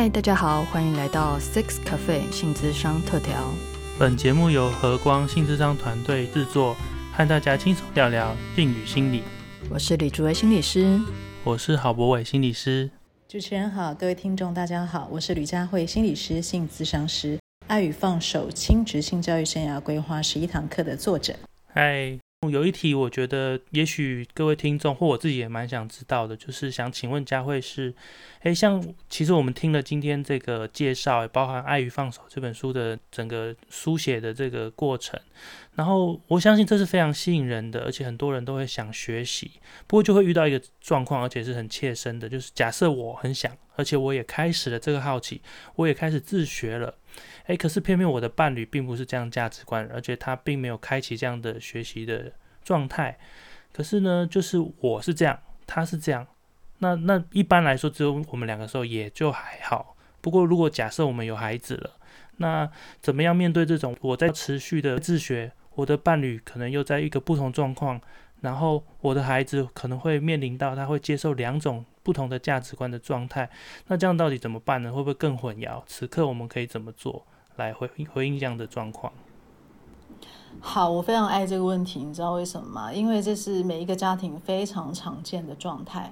嗨，大家好，欢迎来到 Six Cafe 性智商特调。本节目由和光性智商团队制作，和大家轻松聊聊性与心理。我是李竹薇心理师，我是郝博伟心理师。主持人好，各位听众大家好，我是吕佳慧心理师、性智商师，《爱与放手：亲职性教育生涯规划十一堂课》的作者。嗨。有一题，我觉得也许各位听众或我自己也蛮想知道的，就是想请问佳慧是，诶，像其实我们听了今天这个介绍，也包含《爱与放手》这本书的整个书写的这个过程，然后我相信这是非常吸引人的，而且很多人都会想学习。不过就会遇到一个状况，而且是很切身的，就是假设我很想，而且我也开始了这个好奇，我也开始自学了。诶，可是偏偏我的伴侣并不是这样价值观，而且他并没有开启这样的学习的状态。可是呢，就是我是这样，他是这样。那那一般来说，只有我们两个时候也就还好。不过如果假设我们有孩子了，那怎么样面对这种我在持续的自学，我的伴侣可能又在一个不同状况，然后我的孩子可能会面临到他会接受两种。不同的价值观的状态，那这样到底怎么办呢？会不会更混淆？此刻我们可以怎么做来回回应这样的状况？好，我非常爱这个问题，你知道为什么吗？因为这是每一个家庭非常常见的状态。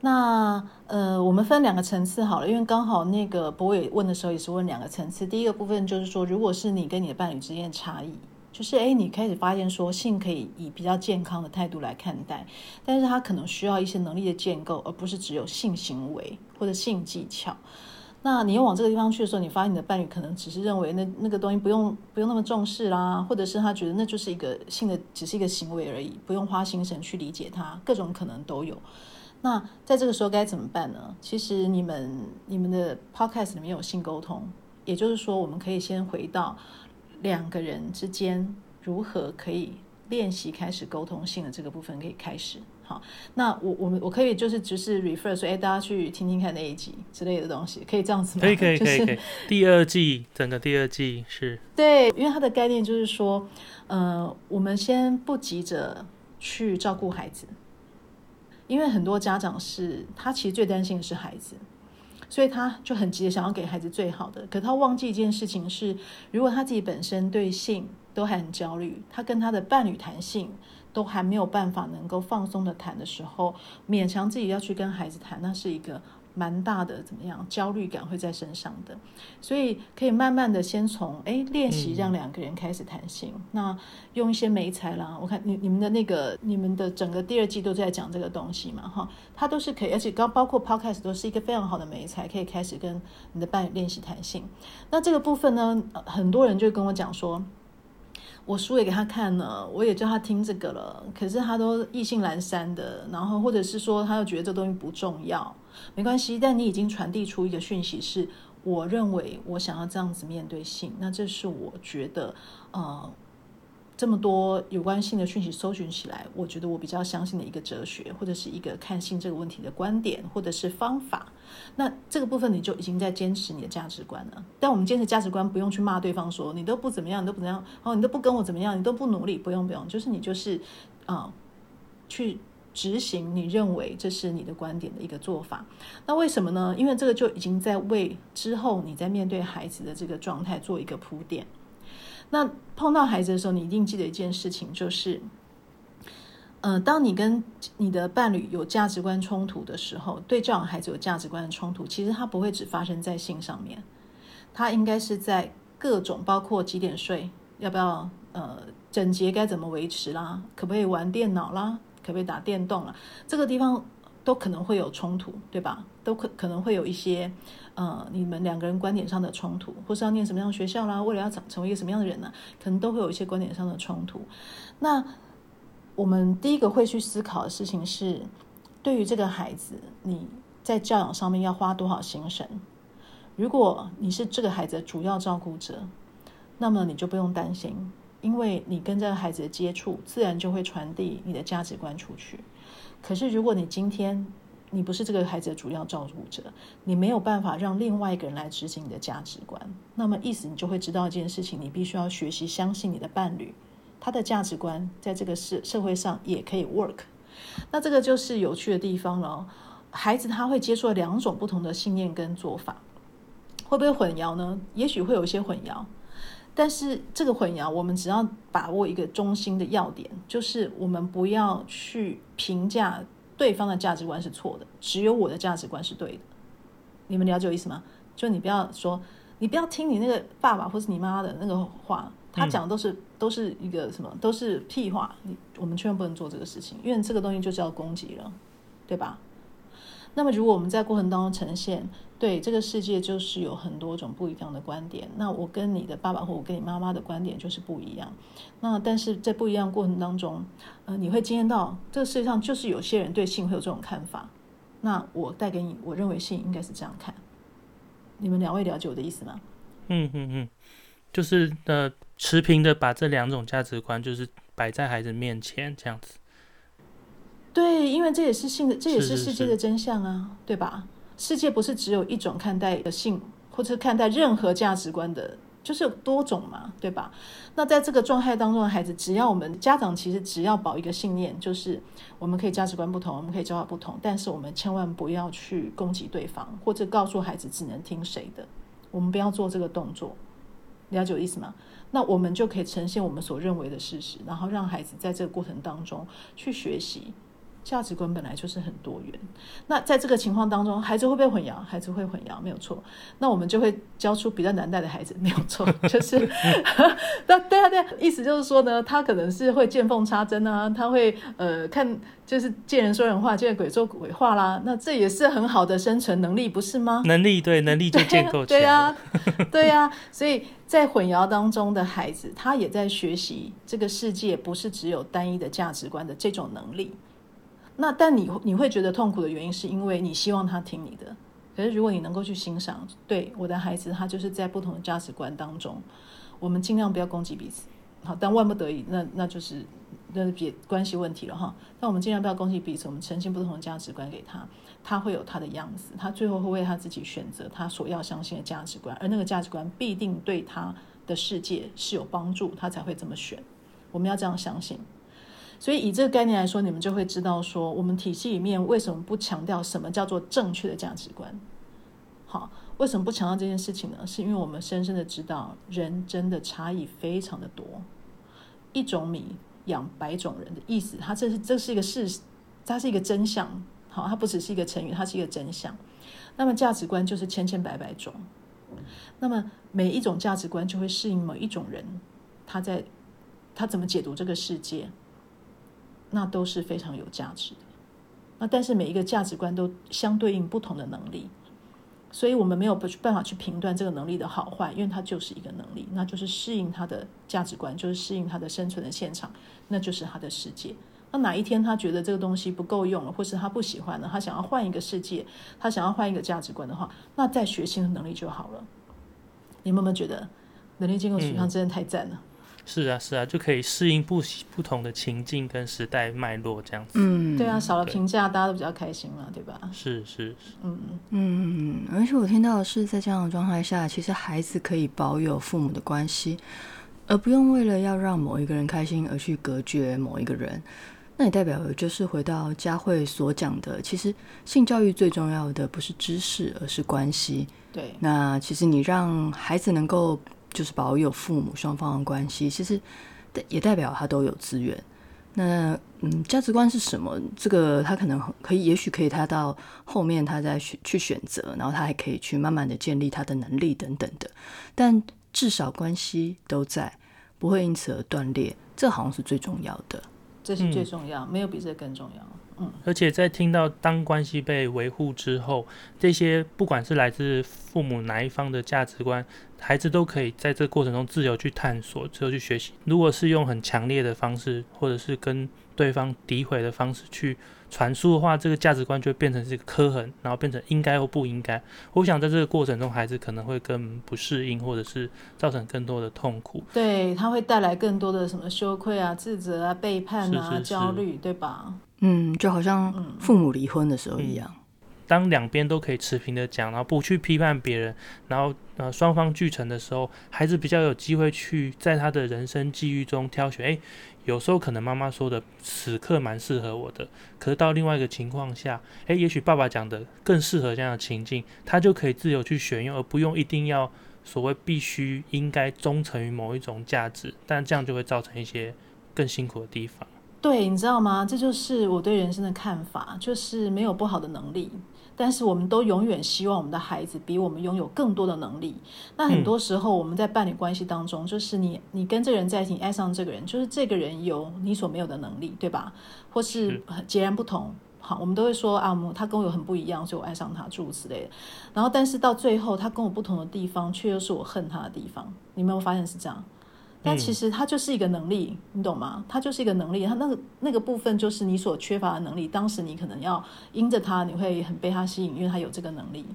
那呃，我们分两个层次好了，因为刚好那个博伟问的时候也是问两个层次。第一个部分就是说，如果是你跟你的伴侣之间的差异。就是哎，你开始发现说性可以以比较健康的态度来看待，但是他可能需要一些能力的建构，而不是只有性行为或者性技巧。那你又往这个地方去的时候，你发现你的伴侣可能只是认为那那个东西不用不用那么重视啦，或者是他觉得那就是一个性的只是一个行为而已，不用花心神去理解它，各种可能都有。那在这个时候该怎么办呢？其实你们你们的 podcast 里面有性沟通，也就是说，我们可以先回到。两个人之间如何可以练习开始沟通性的这个部分可以开始好，那我我们我可以就是只是 refer 说，哎，大家去听听看那一集之类的东西，可以这样子吗？可以可以可以可以。第二季整个第二季是对，因为它的概念就是说，呃，我们先不急着去照顾孩子，因为很多家长是他其实最担心的是孩子。所以他就很急的想要给孩子最好的，可他忘记一件事情是，如果他自己本身对性都还很焦虑，他跟他的伴侣谈性都还没有办法能够放松的谈的时候，勉强自己要去跟孩子谈，那是一个。蛮大的，怎么样？焦虑感会在身上的，所以可以慢慢的先从哎练习让两个人开始谈心。那用一些媒材啦，我看你你们的那个你们的整个第二季都在讲这个东西嘛，哈，它都是可以，而且刚包括 podcast 都是一个非常好的媒材，可以开始跟你的伴侣练习谈性。那这个部分呢，很多人就跟我讲说。我书也给他看了，我也叫他听这个了，可是他都意兴阑珊的，然后或者是说他又觉得这东西不重要，没关系，但你已经传递出一个讯息，是我认为我想要这样子面对性，那这是我觉得呃。这么多有关性的讯息搜寻起来，我觉得我比较相信的一个哲学，或者是一个看性这个问题的观点，或者是方法。那这个部分你就已经在坚持你的价值观了。但我们坚持价值观，不用去骂对方说你都不怎么样，你都不怎样，哦，你都不跟我怎么样，你都不努力，不用不用，就是你就是啊，去执行你认为这是你的观点的一个做法。那为什么呢？因为这个就已经在为之后你在面对孩子的这个状态做一个铺垫。那碰到孩子的时候，你一定记得一件事情，就是，呃，当你跟你的伴侣有价值观冲突的时候，对教养孩子有价值观的冲突，其实它不会只发生在性上面，它应该是在各种，包括几点睡，要不要，呃，整洁该怎么维持啦，可不可以玩电脑啦，可不可以打电动了，这个地方都可能会有冲突，对吧？都可可能会有一些。呃，你们两个人观点上的冲突，或是要念什么样的学校啦，为了要长成为一个什么样的人呢？可能都会有一些观点上的冲突。那我们第一个会去思考的事情是，对于这个孩子，你在教养上面要花多少心神？如果你是这个孩子的主要照顾者，那么你就不用担心，因为你跟这个孩子的接触，自然就会传递你的价值观出去。可是如果你今天，你不是这个孩子的主要照顾者，你没有办法让另外一个人来执行你的价值观。那么意思你就会知道一件事情，你必须要学习相信你的伴侣，他的价值观在这个社社会上也可以 work。那这个就是有趣的地方了。孩子他会接触两种不同的信念跟做法。会不会混淆呢？也许会有一些混淆，但是这个混淆，我们只要把握一个中心的要点，就是我们不要去评价对方的价值观是错的，只有我的价值观是对的。你们了解我意思吗？就你不要说，你不要听你那个爸爸或是你妈妈的那个话，他讲的都是、都是一个什么，都是屁话。你我们千万不能做这个事情，因为这个东西就叫攻击了，对吧？那么如果我们在过程当中呈现，对这个世界就是有很多种不一样的观点，那我跟你的爸爸或我跟你妈妈的观点就是不一样。那但是在不一样过程当中，呃，你会经验到这个世界上就是有些人对性会有这种看法。那我带给你，我认为性应该是这样看。你们两位了解我的意思吗？嗯嗯嗯，就是呃持平的把这两种价值观就是摆在孩子面前这样子。对，因为这也是性的，这也是是是世界的真相啊，对吧？世界不是只有一种看待的性，或者看待任何价值观的，就是有多种嘛，对吧？那在这个状态当中的孩子，只要我们家长其实只要保一个信念，就是我们可以价值观不同，我们可以教法不同，但是我们千万不要去攻击对方，或者告诉孩子只能听谁的，我们不要做这个动作，了解我意思吗？那我们就可以呈现我们所认为的事实，然后让孩子在这个过程当中去学习。价值观本来就是很多元，那在这个情况当中，孩子会不会混淆？孩子会混淆，没有错。那我们就会教出比较难带的孩子，没有错。就是，那对啊，对啊，意思就是说呢，他可能是会见缝插针啊，他会呃看，就是见人说人话，见鬼说鬼话啦。那这也是很好的生存能力，不是吗？能力对，能力就建构起来。对啊，对啊。所以在混淆当中的孩子，他也在学习这个世界不是只有单一的价值观的这种能力。那但你你会觉得痛苦的原因，是因为你希望他听你的。可是如果你能够去欣赏，对我的孩子，他就是在不同的价值观当中，我们尽量不要攻击彼此。好，但万不得已，那那就是那是别关系问题了哈。但我们尽量不要攻击彼此，我们呈现不同的价值观给他，他会有他的样子，他最后会为他自己选择他所要相信的价值观，而那个价值观必定对他的世界是有帮助，他才会这么选。我们要这样相信。所以以这个概念来说，你们就会知道说，我们体系里面为什么不强调什么叫做正确的价值观？好，为什么不强调这件事情呢？是因为我们深深的知道，人真的差异非常的多，一种米养百种人的意思，它这是这是一个事，它是一个真相。好，它不只是一个成语，它是一个真相。那么价值观就是千千百百种，那么每一种价值观就会适应某一种人，他在他怎么解读这个世界。那都是非常有价值的。那但是每一个价值观都相对应不同的能力，所以我们没有办法去评断这个能力的好坏，因为它就是一个能力，那就是适应他的价值观，就是适应他的生存的现场，那就是他的世界。那哪一天他觉得这个东西不够用了，或是他不喜欢了，他想要换一个世界，他想要换一个价值观的话，那再学新的能力就好了。你们有没有觉得能力建构取向真的太赞了？是啊，是啊，就可以适应不不同的情境跟时代脉络这样子。嗯，对啊，少了评价，大家都比较开心嘛，对吧？是是是，嗯嗯，而且我听到的是，在这样的状态下，其实孩子可以保有父母的关系，而不用为了要让某一个人开心而去隔绝某一个人。那也代表就是回到佳慧所讲的，其实性教育最重要的不是知识，而是关系。对，那其实你让孩子能够。就是保有父母双方的关系，其实也代表他都有资源。那嗯，价值观是什么？这个他可能可以，也许可以他到后面他再选去选择，然后他还可以去慢慢的建立他的能力等等的。但至少关系都在，不会因此而断裂，这好像是最重要的。这是最重要，没有比这更重要。而且在听到当关系被维护之后，这些不管是来自父母哪一方的价值观。孩子都可以在这个过程中自由去探索，自由去学习。如果是用很强烈的方式，或者是跟对方诋毁的方式去传输的话，这个价值观就会变成是一个刻痕，然后变成应该或不应该。我想在这个过程中，孩子可能会更不适应，或者是造成更多的痛苦。对他会带来更多的什么羞愧啊、自责啊、背叛啊、焦虑，对吧？嗯，就好像父母离婚的时候一样。当两边都可以持平的讲，然后不去批判别人，然后呃双方俱成的时候，孩子比较有机会去在他的人生际遇中挑选。诶，有时候可能妈妈说的此刻蛮适合我的，可是到另外一个情况下，诶，也许爸爸讲的更适合这样的情境，他就可以自由去选用，而不用一定要所谓必须应该忠诚于某一种价值，但这样就会造成一些更辛苦的地方。对，你知道吗？这就是我对人生的看法，就是没有不好的能力，但是我们都永远希望我们的孩子比我们拥有更多的能力。那很多时候我们在伴侣关系当中，就是你你跟这个人在一起，你爱上这个人，就是这个人有你所没有的能力，对吧？或是截然不同。好，我们都会说啊，他跟我有很不一样，所以我爱上他，诸如此类的。然后，但是到最后，他跟我不同的地方，却又是我恨他的地方。你没有发现是这样？但其实它就是一个能力，你懂吗？它就是一个能力，它那个那个部分就是你所缺乏的能力。当时你可能要因着他，你会很被他吸引，因为他有这个能力。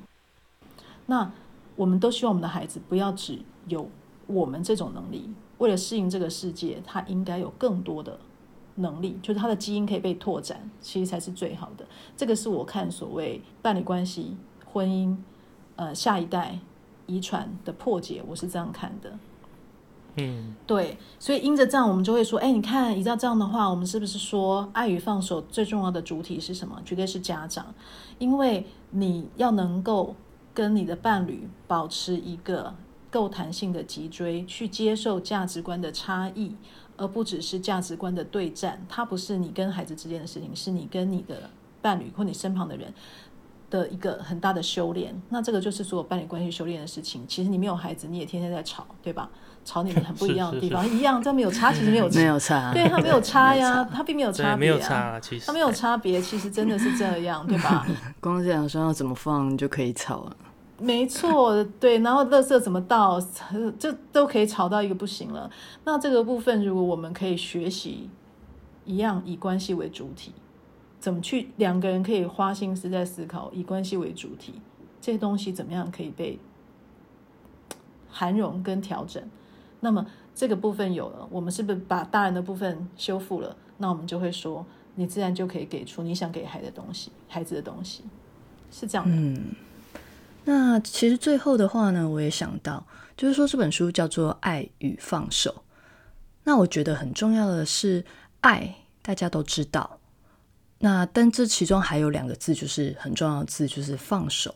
那我们都希望我们的孩子不要只有我们这种能力，为了适应这个世界，他应该有更多的能力，就是他的基因可以被拓展，其实才是最好的。这个是我看所谓伴侣关系、婚姻、呃下一代遗传的破解，我是这样看的。嗯，对，所以因着这样，我们就会说，哎，你看，依照这样的话，我们是不是说爱与放手最重要的主体是什么？绝对是家长，因为你要能够跟你的伴侣保持一个够弹性的脊椎，去接受价值观的差异，而不只是价值观的对战。它不是你跟孩子之间的事情，是你跟你的伴侣或你身旁的人。的一个很大的修炼，那这个就是所有伴侣关系修炼的事情。其实你没有孩子，你也天天在吵，对吧？吵你们很不一样的地方，一样，这没有差，其实没有没有差，对他没有差呀，他并没有差别，没有差，其实他没有差别，其实真的是这样，对吧？光这样说要怎么放就可以吵了，没错，对，然后垃圾怎么倒，这都可以吵到一个不行了。那这个部分，如果我们可以学习，一样以关系为主体。怎么去两个人可以花心思在思考，以关系为主体，这些东西怎么样可以被涵容跟调整？那么这个部分有了，我们是不是把大人的部分修复了？那我们就会说，你自然就可以给出你想给孩子的东西，孩子的东西是这样的。嗯，那其实最后的话呢，我也想到，就是说这本书叫做《爱与放手》，那我觉得很重要的是，爱大家都知道。那但这其中还有两个字，就是很重要的字，就是放手。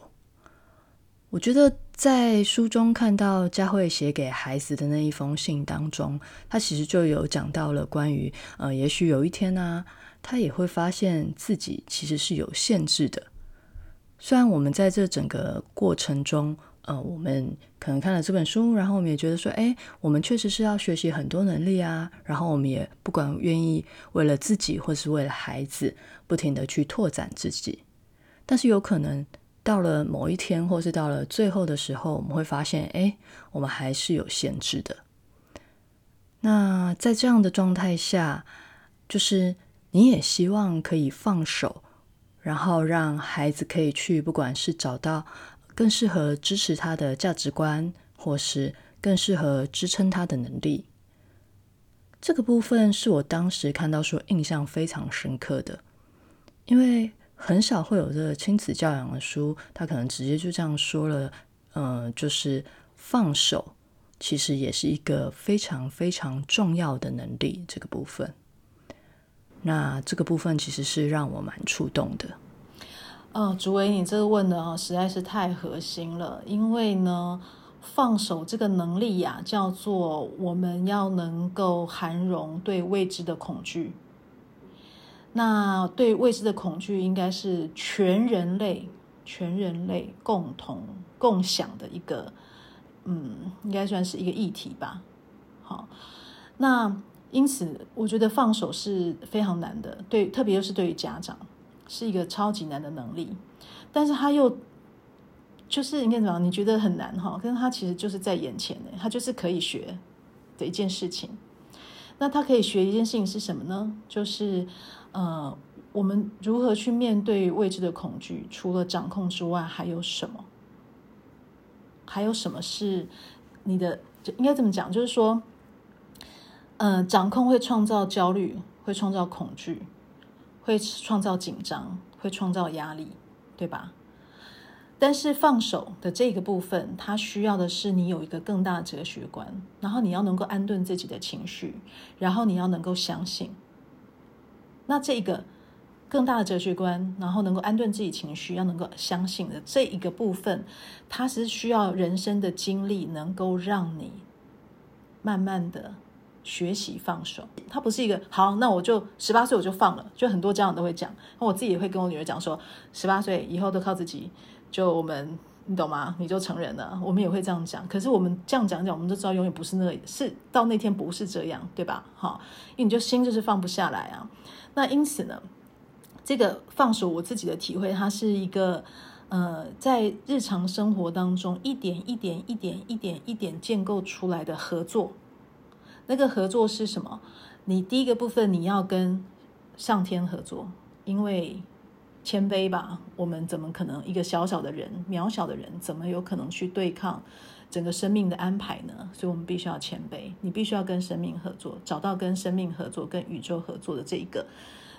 我觉得在书中看到佳慧写给孩子的那一封信当中，他其实就有讲到了关于呃，也许有一天呢，他也会发现自己其实是有限制的。虽然我们在这整个过程中，呃，我们可能看了这本书，然后我们也觉得说，哎，我们确实是要学习很多能力啊。然后我们也不管愿意为了自己或是为了孩子，不停的去拓展自己。但是有可能到了某一天，或是到了最后的时候，我们会发现，哎，我们还是有限制的。那在这样的状态下，就是你也希望可以放手，然后让孩子可以去，不管是找到。更适合支持他的价值观，或是更适合支撑他的能力。这个部分是我当时看到说印象非常深刻的，因为很少会有这个亲子教养的书，他可能直接就这样说了，嗯，就是放手，其实也是一个非常非常重要的能力。这个部分，那这个部分其实是让我蛮触动的。嗯，竹伟，你这个问的啊，实在是太核心了。因为呢，放手这个能力呀，叫做我们要能够涵容对未知的恐惧。那对未知的恐惧，应该是全人类、全人类共同共享的一个，嗯，应该算是一个议题吧。好，那因此，我觉得放手是非常难的，对，特别又是对于家长。是一个超级难的能力，但是他又就是应该怎么？你觉得很难哈？可是他其实就是在眼前呢，他就是可以学的一件事情。那他可以学一件事情是什么呢？就是呃，我们如何去面对未知的恐惧？除了掌控之外，还有什么？还有什么是你的？应该怎么讲，就是说，嗯，掌控会创造焦虑，会创造恐惧。会创造紧张，会创造压力，对吧？但是放手的这个部分，它需要的是你有一个更大的哲学观，然后你要能够安顿自己的情绪，然后你要能够相信。那这个更大的哲学观，然后能够安顿自己情绪，要能够相信的这一个部分，它是需要人生的经历能够让你慢慢的学习放手。它不是一个好，那我就十八岁我就放了，就很多家长都会讲，那我自己也会跟我女儿讲说，十八岁以后都靠自己。就我们，你懂吗？你就成人了，我们也会这样讲。可是我们这样讲讲，我们都知道永远不是那，是到那天不是这样，对吧？好，因为你就心就是放不下来啊。那因此呢，这个放手，我自己的体会，它是一个呃，在日常生活当中一点一点、一点一点、一点建构出来的合作。那个合作是什么？你第一个部分你要跟上天合作，因为。谦卑吧，我们怎么可能一个小小的人、渺小的人，怎么有可能去对抗整个生命的安排呢？所以，我们必须要谦卑。你必须要跟生命合作，找到跟生命合作、跟宇宙合作的这一个、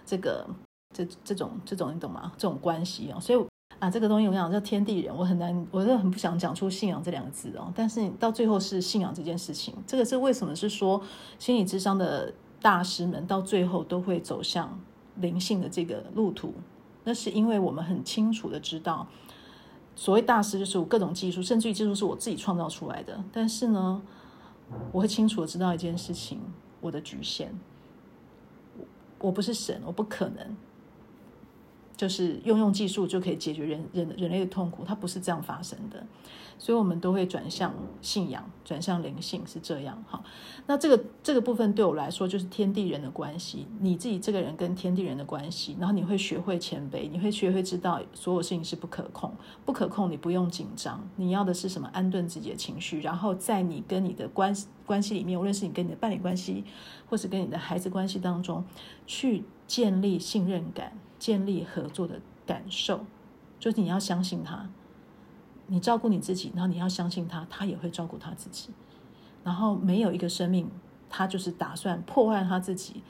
这个、这这种、这种，你懂吗？这种关系哦。所以啊，这个东西我讲叫天地人，我很难，我是很不想讲出信仰这两个字哦。但是你到最后是信仰这件事情，这个是为什么？是说心理智商的大师们到最后都会走向灵性的这个路途。那是因为我们很清楚的知道，所谓大师就是各种技术，甚至于技术是我自己创造出来的。但是呢，我会清楚的知道一件事情：我的局限。我我不是神，我不可能。就是用用技术就可以解决人人人类的痛苦，它不是这样发生的，所以我们都会转向信仰，转向灵性，是这样哈。那这个这个部分对我来说就是天地人的关系，你自己这个人跟天地人的关系，然后你会学会谦卑，你会学会知道所有事情是不可控，不可控你不用紧张，你要的是什么？安顿自己的情绪，然后在你跟你的关关系里面，无论是你跟你的伴侣关系，或是跟你的孩子关系当中，去建立信任感。建立合作的感受，就是你要相信他，你照顾你自己，然后你要相信他，他也会照顾他自己。然后没有一个生命，他就是打算破坏他自己，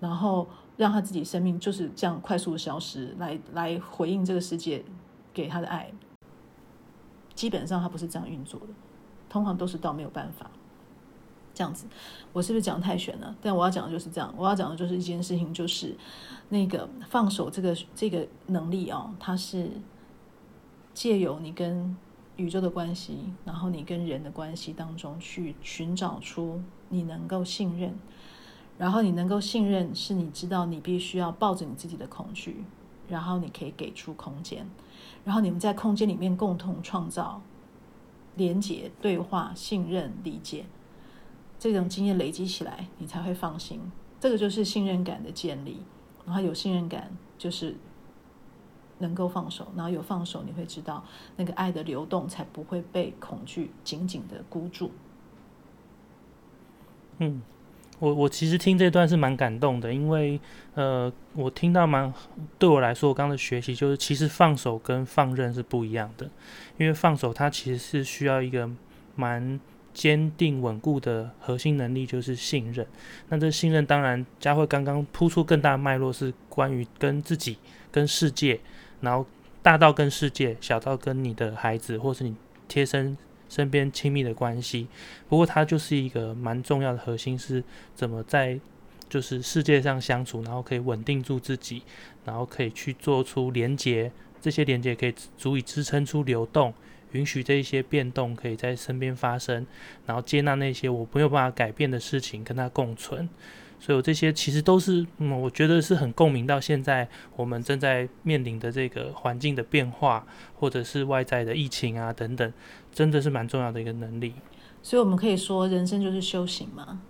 然后让他自己生命就是这样快速的消失，来来回应这个世界给他的爱。基本上他不是这样运作的，通常都是到没有办法。这样子，我是不是讲太玄了？但我要讲的就是这样。我要讲的就是一件事情，就是那个放手这个这个能力哦，它是借由你跟宇宙的关系，然后你跟人的关系当中去寻找出你能够信任，然后你能够信任，是你知道你必须要抱着你自己的恐惧，然后你可以给出空间，然后你们在空间里面共同创造连接、对话、信任、理解。这种经验累积起来，你才会放心。这个就是信任感的建立，然后有信任感就是能够放手，然后有放手，你会知道那个爱的流动才不会被恐惧紧紧的箍住。嗯，我我其实听这段是蛮感动的，因为呃，我听到蛮对我来说，我刚刚的学习就是，其实放手跟放任是不一样的，因为放手它其实是需要一个蛮。坚定稳固的核心能力就是信任。那这信任当然，佳慧刚刚铺出更大的脉络，是关于跟自己、跟世界，然后大到跟世界，小到跟你的孩子，或是你贴身身边亲密的关系。不过，它就是一个蛮重要的核心，是怎么在就是世界上相处，然后可以稳定住自己，然后可以去做出连接，这些连接可以足以支撑出流动。允许这一些变动可以在身边发生，然后接纳那些我没有办法改变的事情，跟它共存。所以，我这些其实都是，嗯，我觉得是很共鸣到现在我们正在面临的这个环境的变化，或者是外在的疫情啊等等，真的是蛮重要的一个能力。所以，我们可以说，人生就是修行嘛。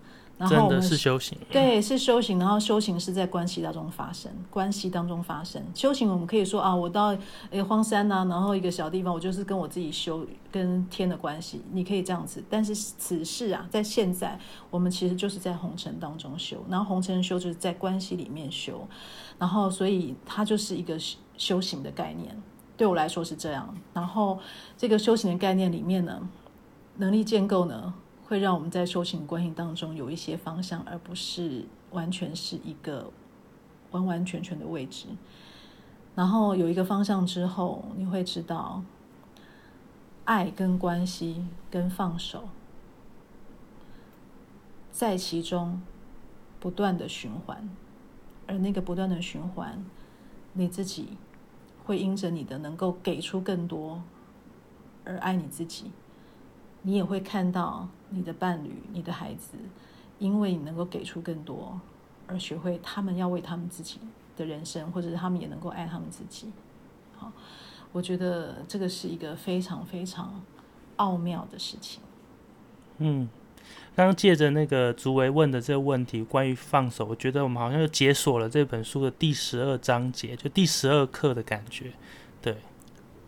真的是修行，对，是修行。然后修行是在关系当中发生，关系当中发生。修行我们可以说啊，我到诶荒山呐，然后一个小地方，我就是跟我自己修，跟天的关系。你可以这样子，但是此事啊，在现在我们其实就是在红尘当中修，然后红尘修就是在关系里面修，然后所以它就是一个修行的概念。对我来说是这样。然后这个修行的概念里面呢，能力建构呢？会让我们在修行关系当中有一些方向，而不是完全是一个完完全全的位置。然后有一个方向之后，你会知道爱跟关系跟放手，在其中不断的循环，而那个不断的循环，你自己会因着你的能够给出更多而爱你自己，你也会看到你的伴侣、你的孩子，因为你能够给出更多，而学会他们要为他们自己的人生，或者是他们也能够爱他们自己。好，我觉得这个是一个非常非常奥妙的事情。嗯，刚刚借着那个竹维问的这个问题，关于放手，我觉得我们好像就解锁了这本书的第十二章节，就第十二课的感觉。对，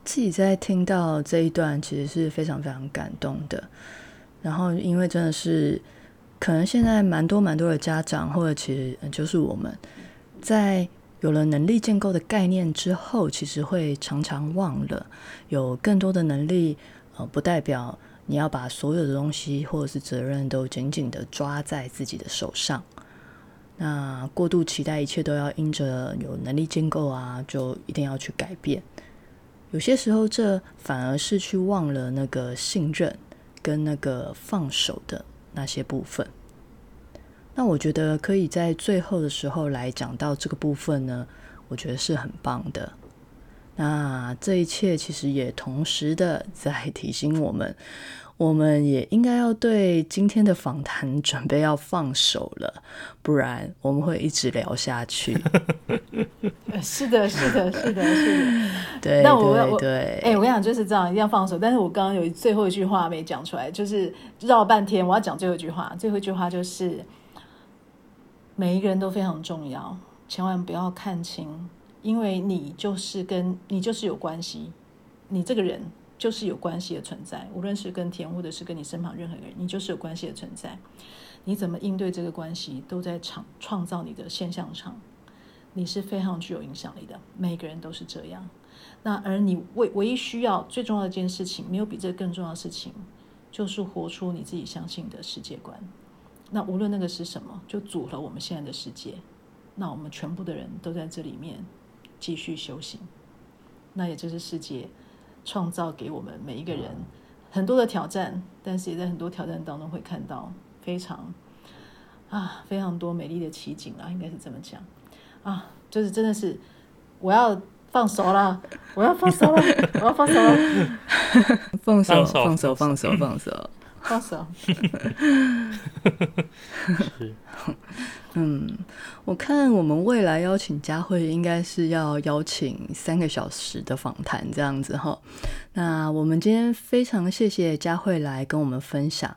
自己在听到这一段，其实是非常非常感动的。然后，因为真的是，可能现在蛮多蛮多的家长，或者其实就是我们在。有了能力建构的概念之后，其实会常常忘了有更多的能力。呃，不代表你要把所有的东西或者是责任都紧紧的抓在自己的手上。那过度期待一切都要因着有能力建构啊，就一定要去改变。有些时候，这反而是去忘了那个信任跟那个放手的那些部分。那我觉得可以在最后的时候来讲到这个部分呢，我觉得是很棒的。那这一切其实也同时的在提醒我们，我们也应该要对今天的访谈准备要放手了，不然我们会一直聊下去。是的，是的，是的，是的。对，那我我对，哎，我跟你讲就是这样，一定要放手。但是我刚刚有最后一句话没讲出来，就是绕半天，我要讲最后一句话。最后一句话就是。每一个人都非常重要，千万不要看清，因为你就是跟你就是有关系，你这个人就是有关系的存在，无论是跟田或者是跟你身旁任何一个人，你就是有关系的存在。你怎么应对这个关系，都在创创造你的现象场，你是非常具有影响力的。每个人都是这样。那而你唯唯一需要最重要的一件事情，没有比这更重要的事情，就是活出你自己相信的世界观。那无论那个是什么，就组合我们现在的世界。那我们全部的人都在这里面继续修行。那也就是世界创造给我们每一个人很多的挑战，但是也在很多挑战当中会看到非常啊非常多美丽的奇景啊，应该是这么讲。啊，就是真的是我要放手了，我要放手了，我要放手了，放手放手放手。放手。放手。嗯，我看我们未来邀请佳慧，应该是要邀请三个小时的访谈这样子哈。那我们今天非常谢谢佳慧来跟我们分享。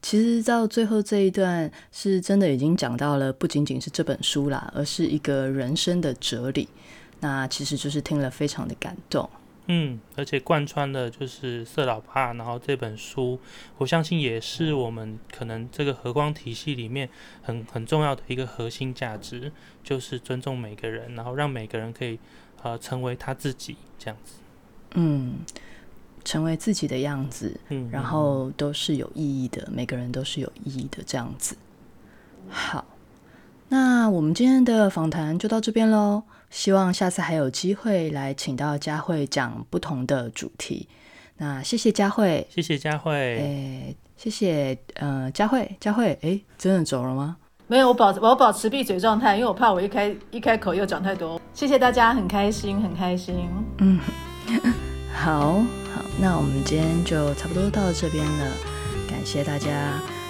其实到最后这一段，是真的已经讲到了，不仅仅是这本书啦，而是一个人生的哲理。那其实就是听了非常的感动。嗯，而且贯穿的就是色老爸，然后这本书，我相信也是我们可能这个和光体系里面很很重要的一个核心价值，就是尊重每个人，然后让每个人可以呃成为他自己这样子。嗯，成为自己的样子，嗯，然后都是有意义的，每个人都是有意义的这样子。好，那我们今天的访谈就到这边喽。希望下次还有机会来请到佳慧讲不同的主题。那谢谢佳慧，谢谢佳慧，哎，谢谢，呃，佳慧，佳慧，哎，真的走了吗？没有，我保我保持闭嘴状态，因为我怕我一开一开口又讲太多。谢谢大家，很开心，很开心。嗯，好好，那我们今天就差不多到这边了，感谢大家，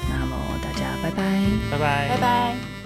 那么大家拜拜，拜拜，拜拜。